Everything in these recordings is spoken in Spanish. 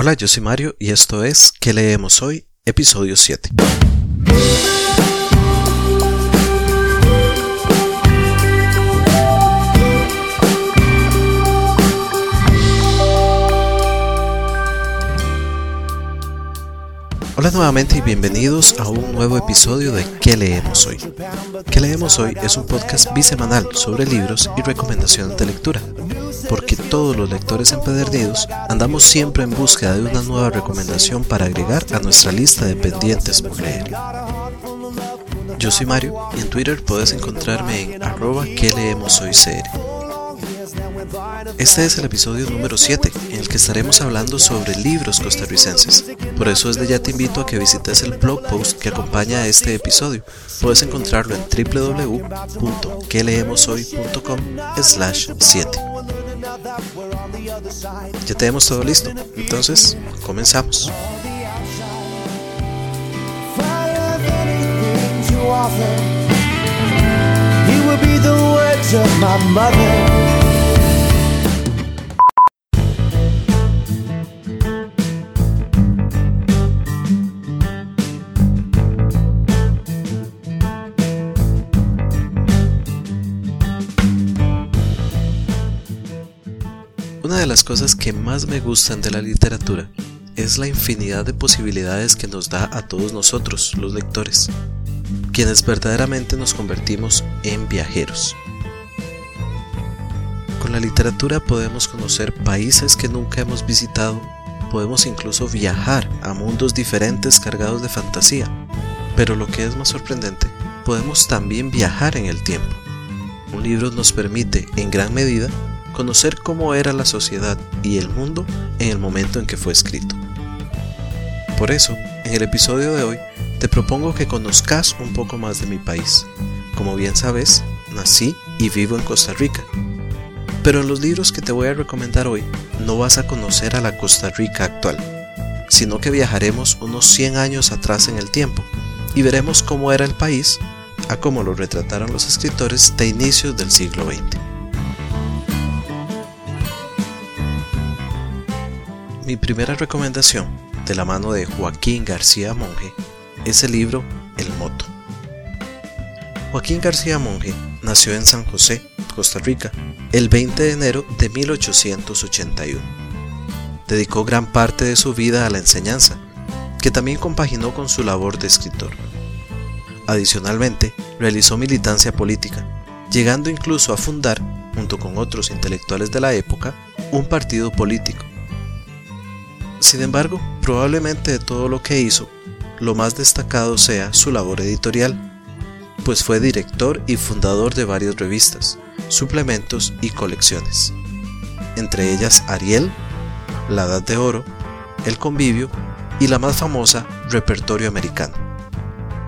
Hola, yo soy Mario y esto es ¿Qué leemos hoy? Episodio 7. Hola nuevamente y bienvenidos a un nuevo episodio de ¿Qué leemos hoy? ¿Qué leemos hoy? es un podcast bisemanal sobre libros y recomendaciones de lectura, porque todos los lectores empedernidos andamos siempre en búsqueda de una nueva recomendación para agregar a nuestra lista de pendientes por leer. Yo soy Mario y en Twitter puedes encontrarme en arroba que leemos hoy Este es el episodio número 7 en el que estaremos hablando sobre libros costarricenses. Por eso desde ya te invito a que visites el blog post que acompaña a este episodio. Puedes encontrarlo en www.queleemoshoy.com slash 7. Ya tenemos todo listo, entonces comenzamos. Una de las cosas que más me gustan de la literatura es la infinidad de posibilidades que nos da a todos nosotros, los lectores, quienes verdaderamente nos convertimos en viajeros. Con la literatura podemos conocer países que nunca hemos visitado, podemos incluso viajar a mundos diferentes cargados de fantasía, pero lo que es más sorprendente, podemos también viajar en el tiempo. Un libro nos permite, en gran medida, conocer cómo era la sociedad y el mundo en el momento en que fue escrito. Por eso, en el episodio de hoy, te propongo que conozcas un poco más de mi país. Como bien sabes, nací y vivo en Costa Rica. Pero en los libros que te voy a recomendar hoy, no vas a conocer a la Costa Rica actual, sino que viajaremos unos 100 años atrás en el tiempo y veremos cómo era el país a cómo lo retrataron los escritores de inicios del siglo XX. Mi primera recomendación, de la mano de Joaquín García Monge, es el libro El Moto. Joaquín García Monge nació en San José, Costa Rica, el 20 de enero de 1881. Dedicó gran parte de su vida a la enseñanza, que también compaginó con su labor de escritor. Adicionalmente, realizó militancia política, llegando incluso a fundar, junto con otros intelectuales de la época, un partido político sin embargo, probablemente de todo lo que hizo, lo más destacado sea su labor editorial, pues fue director y fundador de varias revistas, suplementos y colecciones, entre ellas Ariel, La Edad de Oro, El Convivio y la más famosa, Repertorio Americano.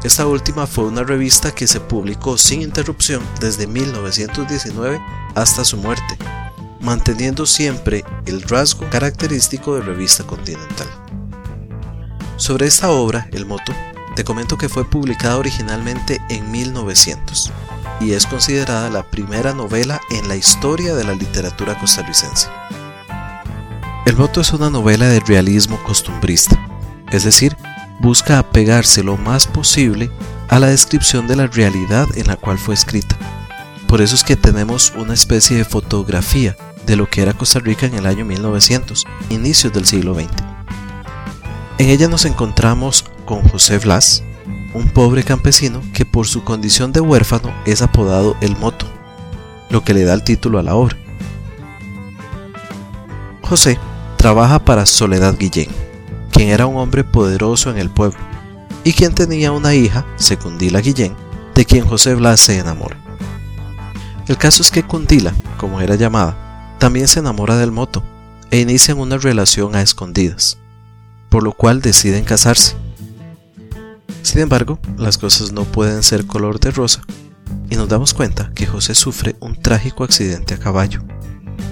Esta última fue una revista que se publicó sin interrupción desde 1919 hasta su muerte, manteniendo siempre el rasgo característico de revista continental. Sobre esta obra, El Moto, te comento que fue publicada originalmente en 1900 y es considerada la primera novela en la historia de la literatura costarricense. El Moto es una novela de realismo costumbrista, es decir, busca apegarse lo más posible a la descripción de la realidad en la cual fue escrita. Por eso es que tenemos una especie de fotografía de lo que era Costa Rica en el año 1900, inicios del siglo XX. En ella nos encontramos con José Blas, un pobre campesino que por su condición de huérfano es apodado El Moto, lo que le da el título a la obra. José trabaja para Soledad Guillén, quien era un hombre poderoso en el pueblo, y quien tenía una hija, Secundila Guillén, de quien José Blas se enamora. El caso es que Cundila, como era llamada, también se enamora del moto e inician una relación a escondidas, por lo cual deciden casarse. Sin embargo, las cosas no pueden ser color de rosa y nos damos cuenta que José sufre un trágico accidente a caballo.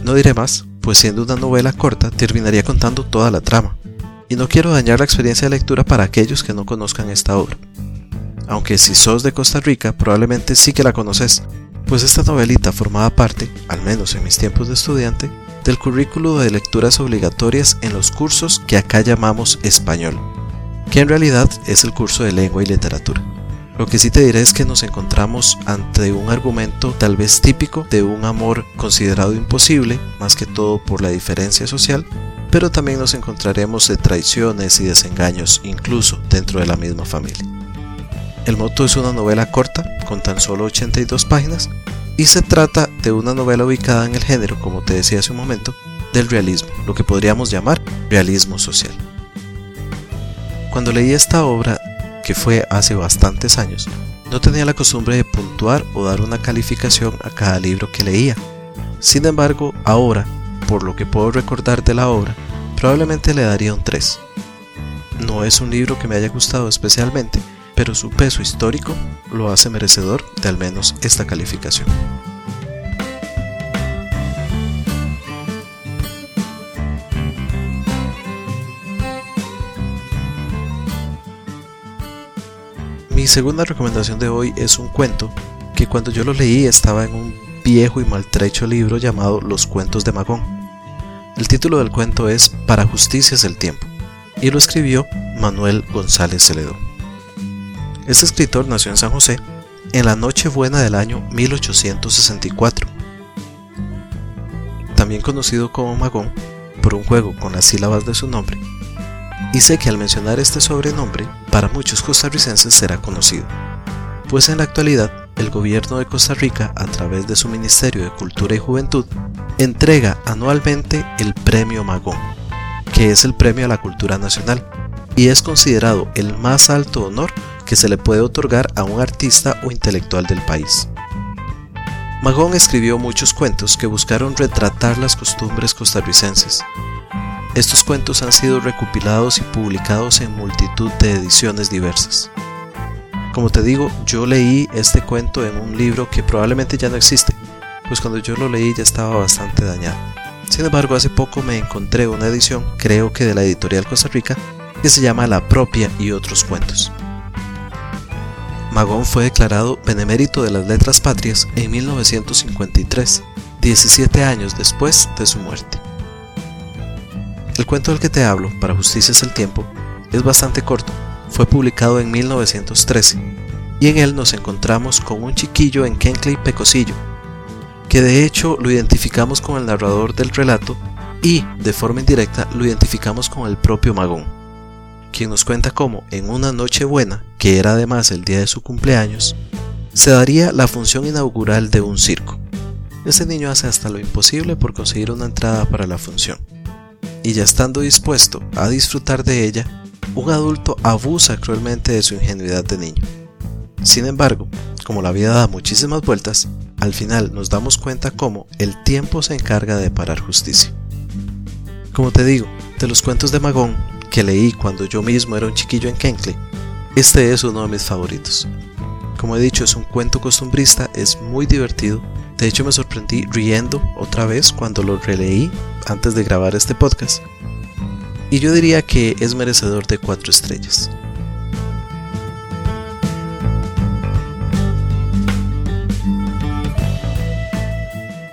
No diré más, pues siendo una novela corta terminaría contando toda la trama, y no quiero dañar la experiencia de lectura para aquellos que no conozcan esta obra. Aunque si sos de Costa Rica probablemente sí que la conoces, pues esta novelita formaba parte, al menos en mis tiempos de estudiante, del currículo de lecturas obligatorias en los cursos que acá llamamos español, que en realidad es el curso de lengua y literatura. Lo que sí te diré es que nos encontramos ante un argumento tal vez típico de un amor considerado imposible, más que todo por la diferencia social, pero también nos encontraremos de traiciones y desengaños incluso dentro de la misma familia. El moto es una novela corta, con tan solo 82 páginas, y se trata de una novela ubicada en el género, como te decía hace un momento, del realismo, lo que podríamos llamar realismo social. Cuando leí esta obra, que fue hace bastantes años, no tenía la costumbre de puntuar o dar una calificación a cada libro que leía. Sin embargo, ahora, por lo que puedo recordar de la obra, probablemente le daría un 3. No es un libro que me haya gustado especialmente, pero su peso histórico lo hace merecedor de al menos esta calificación. Mi segunda recomendación de hoy es un cuento que cuando yo lo leí estaba en un viejo y maltrecho libro llamado Los cuentos de Magón. El título del cuento es Para justicias del tiempo y lo escribió Manuel González Celedón. Este escritor nació en San José en la Nochebuena del año 1864. También conocido como Magón por un juego con las sílabas de su nombre, y sé que al mencionar este sobrenombre, para muchos costarricenses será conocido, pues en la actualidad el gobierno de Costa Rica, a través de su Ministerio de Cultura y Juventud, entrega anualmente el Premio Magón, que es el premio a la cultura nacional, y es considerado el más alto honor que se le puede otorgar a un artista o intelectual del país. Magón escribió muchos cuentos que buscaron retratar las costumbres costarricenses. Estos cuentos han sido recopilados y publicados en multitud de ediciones diversas. Como te digo, yo leí este cuento en un libro que probablemente ya no existe, pues cuando yo lo leí ya estaba bastante dañado. Sin embargo, hace poco me encontré una edición, creo que de la editorial Costa Rica, que se llama La propia y otros cuentos. Magón fue declarado benemérito de las letras patrias en 1953, 17 años después de su muerte. El cuento del que te hablo, para Justicia es el Tiempo, es bastante corto, fue publicado en 1913, y en él nos encontramos con un chiquillo en Kenkley Pecosillo, que de hecho lo identificamos con el narrador del relato y, de forma indirecta, lo identificamos con el propio Magón quien nos cuenta cómo en una noche buena, que era además el día de su cumpleaños, se daría la función inaugural de un circo. Ese niño hace hasta lo imposible por conseguir una entrada para la función. Y ya estando dispuesto a disfrutar de ella, un adulto abusa cruelmente de su ingenuidad de niño. Sin embargo, como la vida da muchísimas vueltas, al final nos damos cuenta cómo el tiempo se encarga de parar justicia. Como te digo, de los cuentos de Magón que leí cuando yo mismo era un chiquillo en Kenkley, este es uno de mis favoritos. Como he dicho, es un cuento costumbrista, es muy divertido. De hecho, me sorprendí riendo otra vez cuando lo releí antes de grabar este podcast. Y yo diría que es merecedor de cuatro estrellas.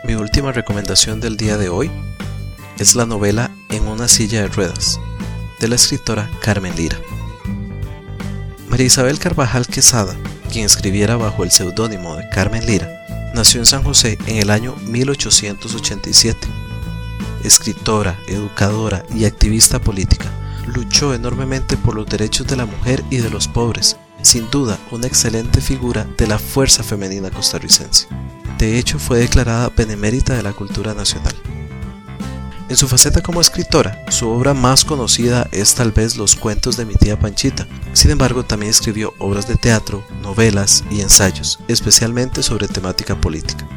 Mi última recomendación del día de hoy es la novela En una silla de ruedas de la escritora Carmen Lira. María Isabel Carvajal Quesada, quien escribiera bajo el seudónimo de Carmen Lira, nació en San José en el año 1887. Escritora, educadora y activista política, luchó enormemente por los derechos de la mujer y de los pobres, sin duda una excelente figura de la fuerza femenina costarricense. De hecho, fue declarada benemérita de la cultura nacional. En su faceta como escritora, su obra más conocida es tal vez Los cuentos de mi tía Panchita. Sin embargo, también escribió obras de teatro, novelas y ensayos, especialmente sobre temática política.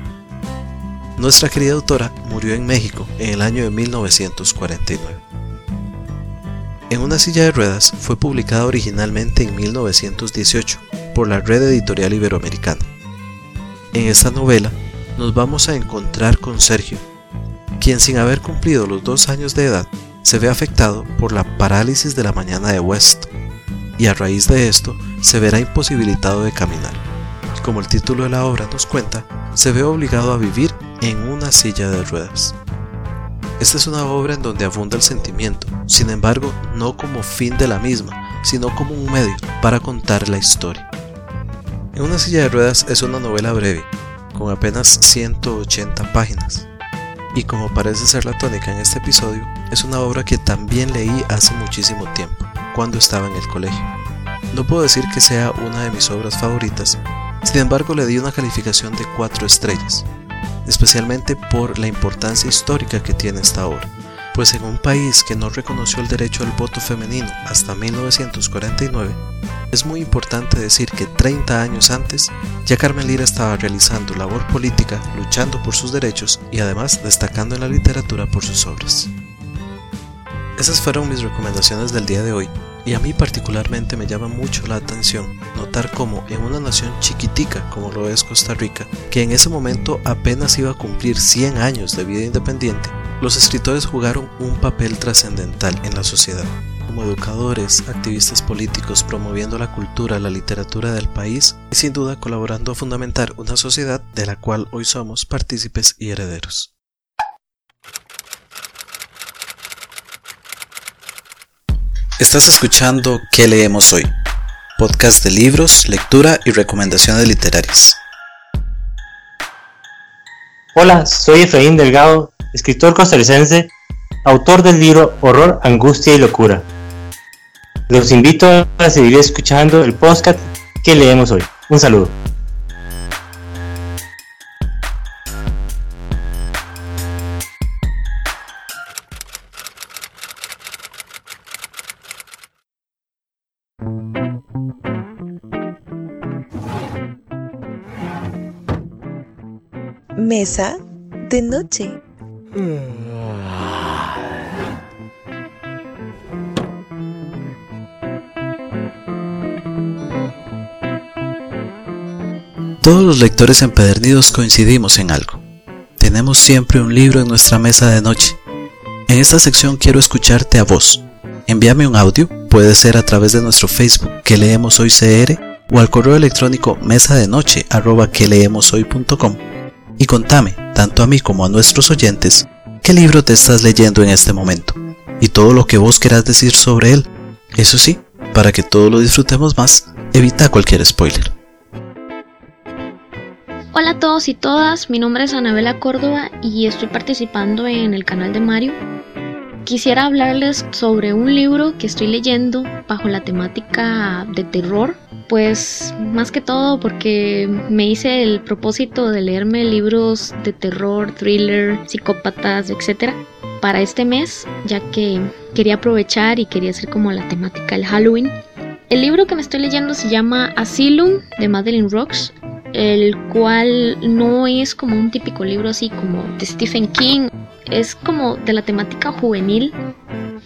Nuestra querida autora murió en México en el año de 1949. En una silla de ruedas fue publicada originalmente en 1918 por la Red Editorial Iberoamericana. En esta novela nos vamos a encontrar con Sergio, quien sin haber cumplido los dos años de edad se ve afectado por la parálisis de la mañana de West, y a raíz de esto se verá imposibilitado de caminar. Como el título de la obra nos cuenta, se ve obligado a vivir en una silla de ruedas. Esta es una obra en donde abunda el sentimiento, sin embargo, no como fin de la misma, sino como un medio para contar la historia. En una silla de ruedas es una novela breve, con apenas 180 páginas. Y como parece ser la tónica en este episodio, es una obra que también leí hace muchísimo tiempo, cuando estaba en el colegio. No puedo decir que sea una de mis obras favoritas, sin embargo le di una calificación de 4 estrellas, especialmente por la importancia histórica que tiene esta obra pues en un país que no reconoció el derecho al voto femenino hasta 1949, es muy importante decir que 30 años antes ya Carmen Lira estaba realizando labor política, luchando por sus derechos y además destacando en la literatura por sus obras. Esas fueron mis recomendaciones del día de hoy, y a mí particularmente me llama mucho la atención notar cómo en una nación chiquitica como lo es Costa Rica, que en ese momento apenas iba a cumplir 100 años de vida independiente, los escritores jugaron un papel trascendental en la sociedad, como educadores, activistas políticos promoviendo la cultura, la literatura del país y sin duda colaborando a fundamentar una sociedad de la cual hoy somos partícipes y herederos. Estás escuchando ¿Qué leemos hoy? Podcast de libros, lectura y recomendaciones literarias. Hola, soy Efraín Delgado escritor costarricense, autor del libro Horror, Angustia y Locura. Los invito a seguir escuchando el podcast que leemos hoy. Un saludo. Mesa de noche. Todos los lectores empedernidos coincidimos en algo. Tenemos siempre un libro en nuestra mesa de noche. En esta sección quiero escucharte a vos. Envíame un audio, puede ser a través de nuestro Facebook que leemos hoy CR o al correo electrónico mesa de noche arroba que leemos y contame, tanto a mí como a nuestros oyentes, qué libro te estás leyendo en este momento y todo lo que vos querás decir sobre él. Eso sí, para que todos lo disfrutemos más, evita cualquier spoiler. Hola a todos y todas, mi nombre es Anabela Córdoba y estoy participando en el canal de Mario. Quisiera hablarles sobre un libro que estoy leyendo bajo la temática de terror pues más que todo porque me hice el propósito de leerme libros de terror, thriller, psicópatas, etc. para este mes, ya que quería aprovechar y quería hacer como la temática del Halloween. El libro que me estoy leyendo se llama Asylum de Madeline Rocks, el cual no es como un típico libro así como de Stephen King, es como de la temática juvenil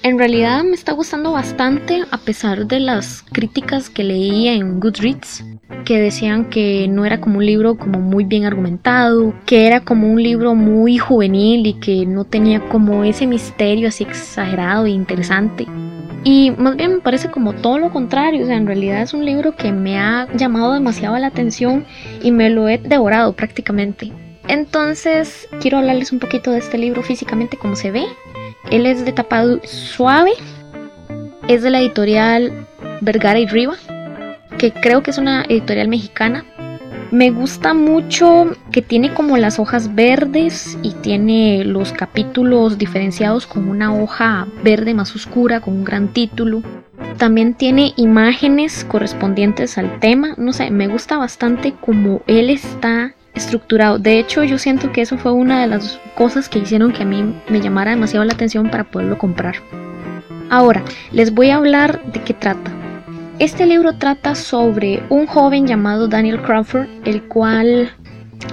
en realidad me está gustando bastante a pesar de las críticas que leía en Goodreads que decían que no era como un libro como muy bien argumentado, que era como un libro muy juvenil y que no tenía como ese misterio así exagerado e interesante. Y más bien me parece como todo lo contrario, o sea, en realidad es un libro que me ha llamado demasiado la atención y me lo he devorado prácticamente. Entonces, quiero hablarles un poquito de este libro físicamente, como se ve. Él es de tapado suave. Es de la editorial Vergara y Riva, que creo que es una editorial mexicana. Me gusta mucho que tiene como las hojas verdes y tiene los capítulos diferenciados con una hoja verde más oscura, con un gran título. También tiene imágenes correspondientes al tema. No sé, me gusta bastante como él está estructurado. De hecho, yo siento que eso fue una de las cosas que hicieron que a mí me llamara demasiado la atención para poderlo comprar. Ahora, les voy a hablar de qué trata. Este libro trata sobre un joven llamado Daniel Crawford, el cual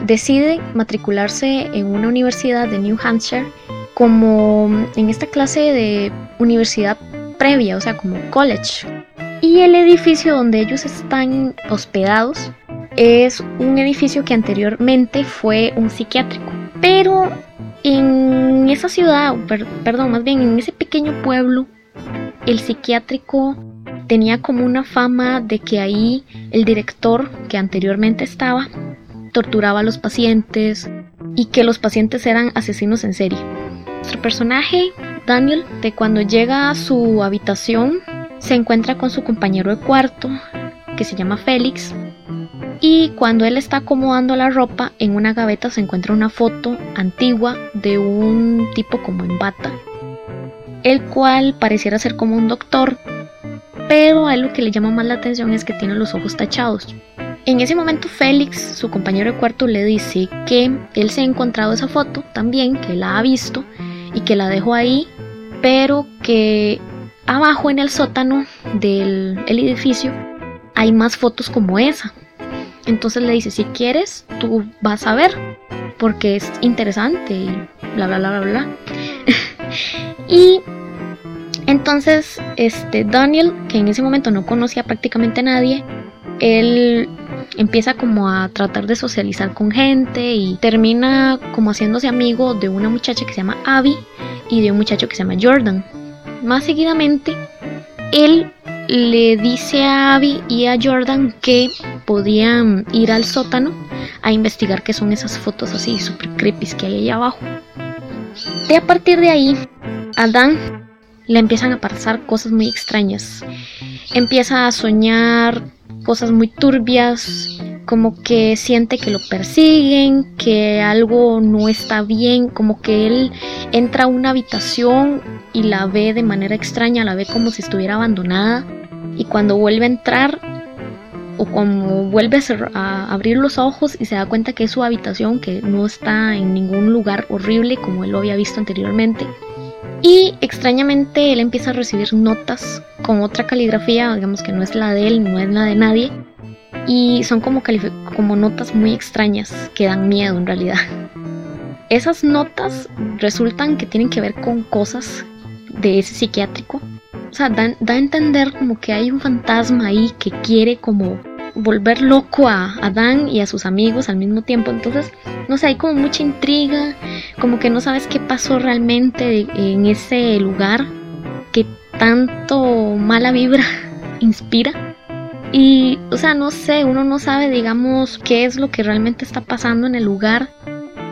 decide matricularse en una universidad de New Hampshire como en esta clase de universidad previa, o sea, como college. Y el edificio donde ellos están hospedados es un edificio que anteriormente fue un psiquiátrico. Pero en esa ciudad, perdón, más bien en ese pequeño pueblo, el psiquiátrico tenía como una fama de que ahí el director que anteriormente estaba torturaba a los pacientes y que los pacientes eran asesinos en serie. Nuestro personaje, Daniel, de cuando llega a su habitación, se encuentra con su compañero de cuarto, que se llama Félix, y cuando él está acomodando la ropa, en una gaveta se encuentra una foto antigua de un tipo como en bata, el cual pareciera ser como un doctor, pero a él lo que le llama más la atención es que tiene los ojos tachados. En ese momento Félix, su compañero de cuarto, le dice que él se ha encontrado esa foto también, que la ha visto y que la dejó ahí, pero que abajo en el sótano del edificio hay más fotos como esa. Entonces le dice, si quieres, tú vas a ver, porque es interesante y bla, bla, bla, bla, bla. y entonces, este Daniel, que en ese momento no conocía prácticamente a nadie, él empieza como a tratar de socializar con gente y termina como haciéndose amigo de una muchacha que se llama Abby y de un muchacho que se llama Jordan. Más seguidamente, él le dice a Abby y a Jordan que podían ir al sótano a investigar qué son esas fotos así super creepy que hay ahí abajo. Y a partir de ahí, a Dan le empiezan a pasar cosas muy extrañas. Empieza a soñar cosas muy turbias, como que siente que lo persiguen, que algo no está bien, como que él entra a una habitación y la ve de manera extraña, la ve como si estuviera abandonada y cuando vuelve a entrar o como vuelve a, abrir los ojos y se da cuenta que es su habitación, que no está en ningún lugar horrible como él lo había visto anteriormente. Y extrañamente él empieza a recibir notas con otra caligrafía, digamos que no es la de él, no es la de nadie. Y son como, como notas muy extrañas que dan miedo en realidad. Esas notas resultan que tienen que ver con cosas de ese psiquiátrico o sea, da, a entender como que hay un fantasma ahí que quiere como volver loco a, Dan y a sus amigos al mismo tiempo. Entonces, no sé, hay como mucha intriga, como que no sabes qué pasó realmente en ese lugar que tanto mala vibra inspira. Y, o sea, no sé, uno no sabe, digamos, qué es lo que realmente está pasando en el lugar.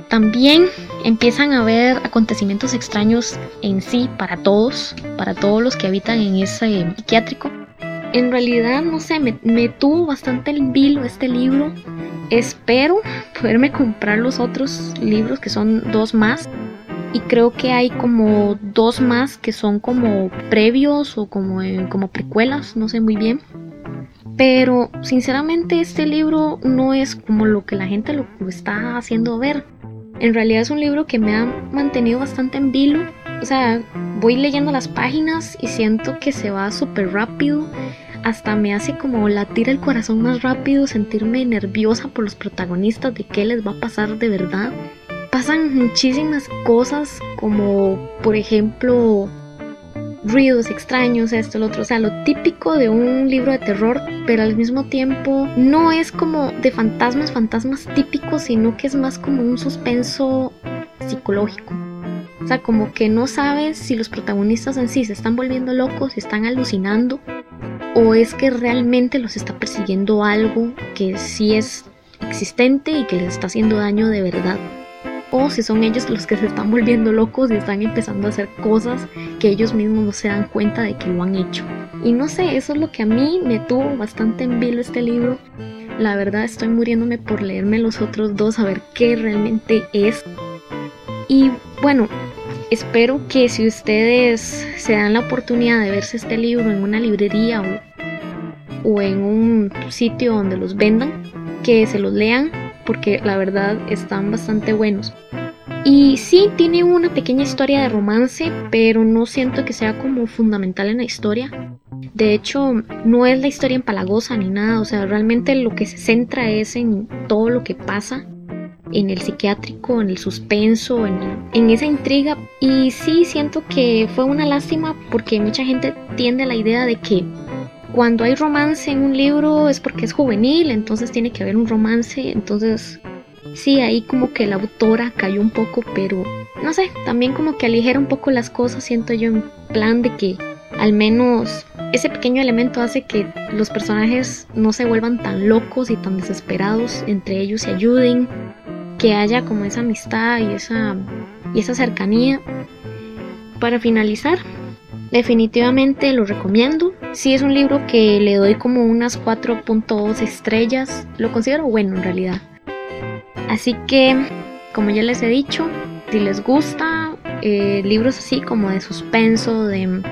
También empiezan a haber acontecimientos extraños en sí para todos, para todos los que habitan en ese psiquiátrico. En realidad, no sé, me, tuvo bastante el vilo este libro. Espero poderme comprar los otros libros, que son dos más. Y creo que hay como dos más que son como previos o como, como precuelas, no sé muy bien. Pero sinceramente este libro no es como lo que la gente lo está haciendo ver en realidad es un libro que me ha mantenido bastante en vilo. O sea, voy leyendo las páginas y siento que se va súper rápido. Hasta me hace como latir el corazón más rápido, sentirme nerviosa por los protagonistas de qué les va a pasar de verdad. Pasan muchísimas cosas como, por ejemplo, ruidos extraños, esto, lo otro, o sea, lo típico de un libro de terror, pero al mismo tiempo no es como de fantasmas, fantasmas típicos, sino que es más como un suspenso psicológico. O sea, como que no sabes si los protagonistas en sí se están volviendo locos, si están alucinando, o es que realmente los está persiguiendo algo que sí es existente y que les está haciendo daño de verdad o si son ellos los que se están volviendo locos y están empezando a hacer cosas que ellos mismos no se dan cuenta de que lo han hecho. Y no sé, eso es lo que a mí me tuvo bastante en vilo este libro. La verdad estoy muriéndome por leerme los otros dos a ver qué realmente es. Y bueno, espero que si ustedes se dan la oportunidad de verse este libro en una librería o, en un sitio donde los vendan, que se los lean porque la verdad están bastante buenos. Y sí, tiene una pequeña historia de romance, pero no siento que sea como fundamental en la historia. De hecho, no es la historia empalagosa ni nada, o sea, realmente lo que se centra es en todo lo que pasa en el psiquiátrico, en el suspenso, en, en, esa intriga. Y sí siento que fue una lástima porque mucha gente tiende a la idea de que cuando hay romance en un libro es porque es juvenil, entonces tiene que haber un romance, entonces sí, ahí como que la autora cayó un poco, pero no sé, también como que aligera un poco las cosas, siento yo en plan de que al menos ese pequeño elemento hace que los personajes no se vuelvan tan locos y tan desesperados, entre ellos se ayuden, que haya como esa amistad y esa, y esa cercanía. para finalizar, definitivamente lo recomiendo. Si es un libro que le doy como unas 4.2 estrellas, lo considero bueno en realidad. Así que, como ya les he dicho, si les gusta eh, libros así como de suspenso, de,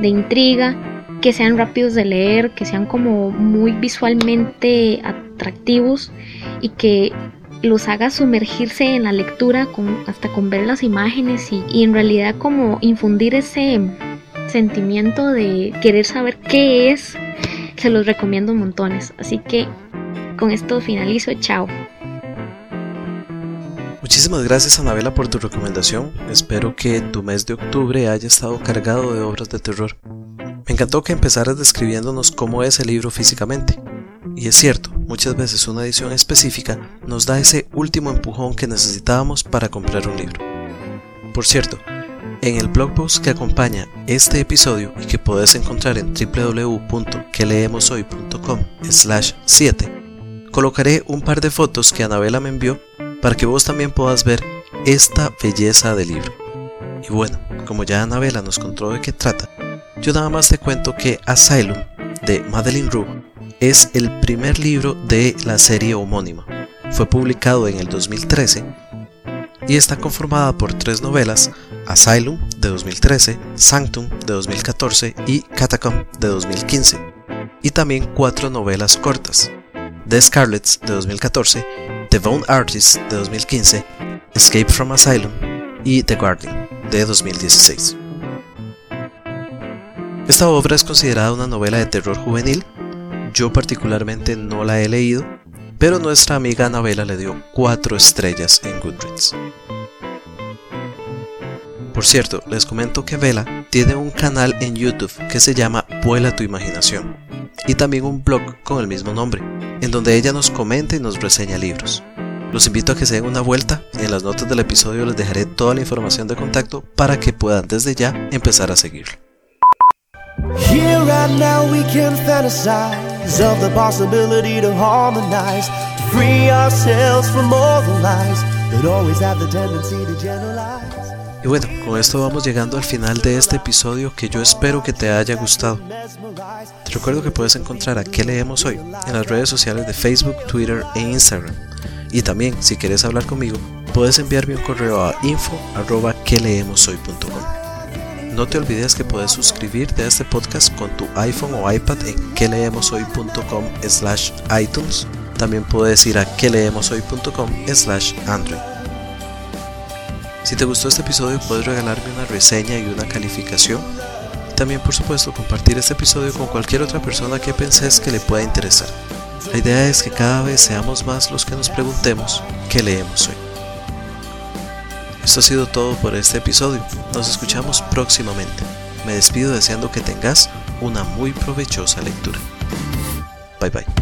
de intriga, que sean rápidos de leer, que sean como muy visualmente atractivos y que los haga sumergirse en la lectura hasta con ver las imágenes y, y en realidad como infundir ese sentimiento de querer saber qué es, se los recomiendo montones. Así que con esto finalizo, chao. Muchísimas gracias Anabela por tu recomendación. Espero que tu mes de octubre haya estado cargado de obras de terror. Me encantó que empezaras describiéndonos cómo es el libro físicamente. Y es cierto, muchas veces una edición específica nos da ese último empujón que necesitábamos para comprar un libro. Por cierto, en el blog post que acompaña este episodio y que puedes encontrar en www.queleemoshoy.com slash 7, colocaré un par de fotos que Anabela me envió para que vos también puedas ver esta belleza del libro. Y bueno, como ya Anabela nos contó de qué trata, yo nada más te cuento que Asylum de Madeleine Roux es el primer libro de la serie homónima. Fue publicado en el 2013 y está conformada por tres novelas, Asylum de 2013, Sanctum de 2014 y Catacomb de 2015, y también cuatro novelas cortas, The Scarlets de 2014, The Bone Artist de 2015, Escape from Asylum y The Guardian de 2016. Esta obra es considerada una novela de terror juvenil yo particularmente no la he leído, pero nuestra amiga Anabela le dio 4 estrellas en Goodreads. Por cierto, les comento que Vela tiene un canal en YouTube que se llama Vuela tu imaginación y también un blog con el mismo nombre, en donde ella nos comenta y nos reseña libros. Los invito a que se den una vuelta, en las notas del episodio les dejaré toda la información de contacto para que puedan desde ya empezar a seguirlo. Here and now we can Y bueno, con esto vamos llegando al final de este episodio que yo espero que te haya gustado. Te recuerdo que puedes encontrar a qué leemos hoy en las redes sociales de Facebook, Twitter e Instagram. Y también, si quieres hablar conmigo, puedes enviarme un correo a info@queleemoshoy.com. No te olvides que puedes suscribirte a este podcast con tu iPhone o iPad en queleemoshoy.com slash iTunes. También puedes ir a queleemoshoy.com slash Android. Si te gustó este episodio puedes regalarme una reseña y una calificación. También por supuesto compartir este episodio con cualquier otra persona que penses que le pueda interesar. La idea es que cada vez seamos más los que nos preguntemos qué leemos hoy. Esto ha sido todo por este episodio. Nos escuchamos próximamente. Me despido deseando que tengas una muy provechosa lectura. Bye bye.